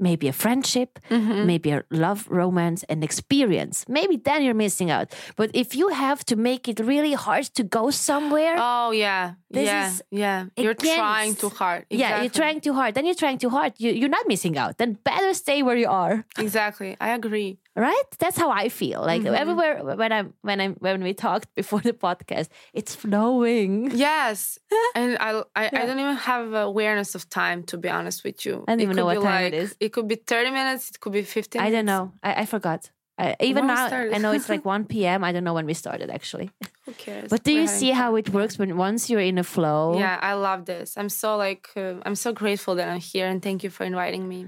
Maybe a friendship, mm-hmm. maybe a love, romance, and experience. Maybe then you're missing out. But if you have to make it really hard to go somewhere, Oh, yeah. Yeah. yeah. You're trying too hard. yeah, you're trying too hard. Then you're trying too hard. You, you're not missing out. Then better stay where you are. Exactly. I agree. Right that's how i feel like Mm-hmm. everywhere when i'm when i'm when we talked before the podcast it's flowing Yes, and I, I, I don't even have awareness of time to be honest with you. I don't even know what time it like- is. It could be thirty minutes. It could be fifteen. i don't know i, I forgot I, even When now i know it's like 1 p.m i don't know when we started actually Who cares? but do We're you see how it works when once you're in a flow Yeah, I love this. I'm so like uh, I'm so grateful that I'm here, and thank you for inviting me.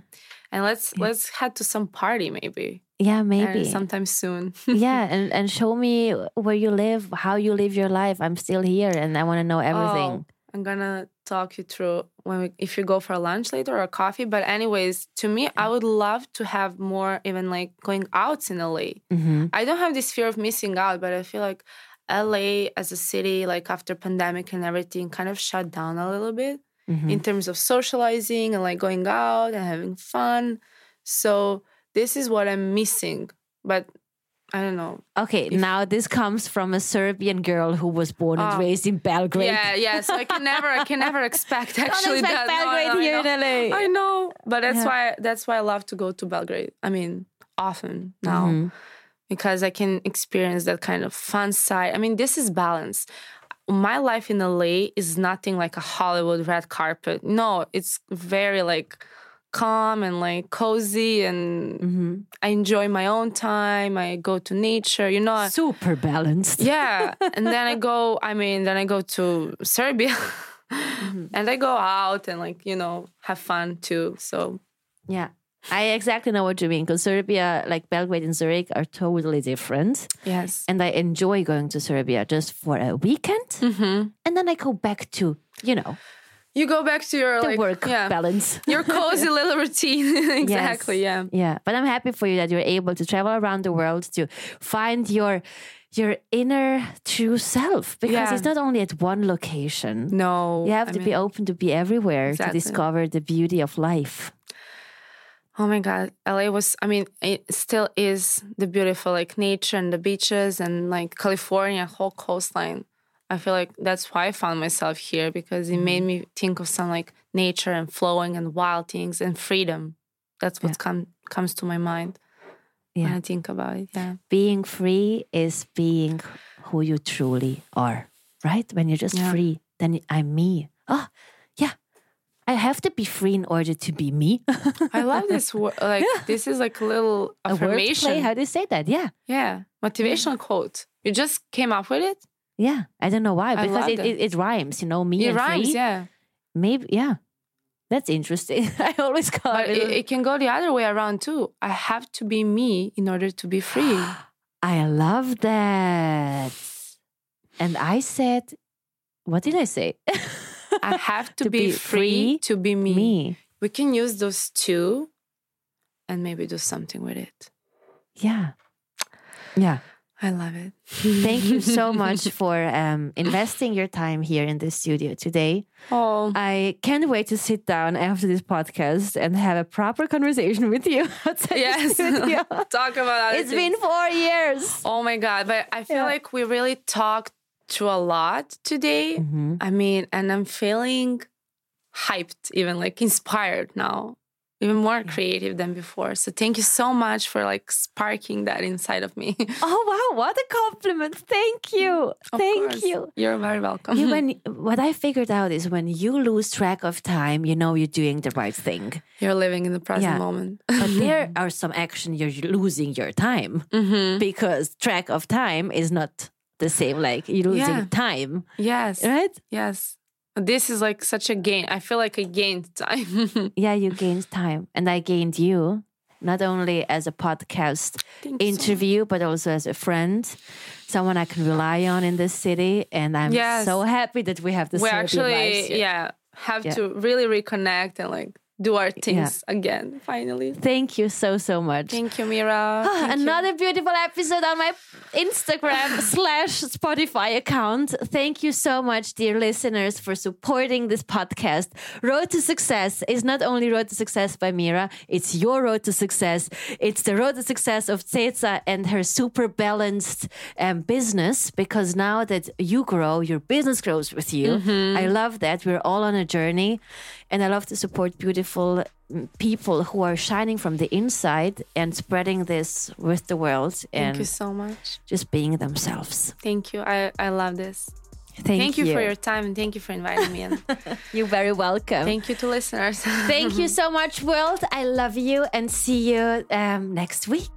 And let's let's head to some party maybe, yeah maybe sometime soon. yeah and, and show me where you live how you live your life i'm still here and i want to know everything Oh, I'm gonna talk you through when we, if you go for lunch later or coffee. But anyways, to me, I would love to have more even like going out in LA. hmm I don't have this fear of missing out, but I feel like LA as a city, like after pandemic and everything, kind of shut down a little bit hmm in terms of socializing and like going out and having fun. So this is what I'm missing. But I don't know. okay now this comes from a serbian girl who was born and Oh. raised in belgrade Yeah, yeah. So I can never, I can never expect actually expect that. Belgrade I here know. in la I know, but that's Yeah. why that's why I love to go to Belgrade. I mean, often now Mhm. because I can experience that kind of fun side. I mean, this is balance. My life in LA is nothing like a Hollywood red carpet. No, it's very like calm and like cozy and Mhm. I enjoy my own time. I go to nature, you know. Super balanced yeah and then i go i mean then i go to serbia and i go out and like you know have fun too so Yeah. I exactly know what you mean because Serbia, like Belgrade and Zurich, are totally different. yes And I enjoy going to Serbia just for a weekend. hmm And then I go back to, you know, you go back to your like work yeah balance. your cozy little routine exactly yeah Yeah. But I'm happy for you that you're able to travel around the world to find your your inner true self because Yeah. it's not only at one location. no You have I to be open to be everywhere to discover the beauty of life. oh my god la was i mean it still is the beautiful like nature and the beaches and like california whole coastline I feel like that's why I found myself here because it made mm. me think of some like nature and flowing and wild things and freedom. That's what come comes to my mind when I think about it. Yeah. Being free is being who you truly are, right? When you're just Yeah. free, then I'm me. Oh, yeah. I have to be free in order to be me. I love this word. Like this is like a little a affirmation. wordplay. How do you say that? Yeah. yeah. Motivational quote. You just came up with it? Yeah. I don't know why, I because it, it, it rhymes, you know, me It and rhymes, free. yeah. Maybe, yeah. That's interesting. I always call But it. it, it can go the other way around too. I have to be me in order to be free. I love that. And I said, what did I say? I have to, To be, be free, free, to be me. me. We can use those two and maybe do something with it. Yeah. Yeah. I love it. Thank you so much for um, investing your time here in the studio today. Oh, I can't wait to sit down after this podcast and have a proper conversation with you yes. Talk about it. It's been four years. Oh my God. But I feel Yeah. like we really talked through a lot today. Mhm. I mean, and I'm feeling hyped, even like inspired now, even more creative than before. So thank you so much for like sparking that inside of me. Oh wow, what a compliment! Thank you, Of thank course. you. You're very welcome. You, when what I figured out is when you lose track of time, you know you're doing the right thing. You're living in the present Yeah. moment. But there are some action you're losing your time hmm because track of time is not the same. Like you're losing Yeah. time, Yes. right? Yes. This is like such a gain. I feel like I gained time. Yeah, you gained time, and I gained you. Not only as a podcast Thank you so interview, but also as a friend, someone I can rely on in this city. And I'm Yes. so happy that we have this. we actually yeah have Yeah. to really reconnect and like do our things again finally Thank you so so much. thank you mira Thank you. Another beautiful episode on my Instagram slash Spotify account. Thank you so much, dear listeners, for supporting this podcast. Road to Success is not only Road to Success by Mira, it's your road to success. It's the road to success of Ceza and her super balanced um, business because now that you grow, your business grows with you. I love that. We're all on a journey. And I love to support beautiful mm, people who are shining from the inside and spreading this with the world thank you so much just being themselves. thank you i i love this Thank, you. thank, you. for your time and thank you for inviting me in You're very welcome. thank you to listeners Thank you so much, world. I love you and see you um, next week.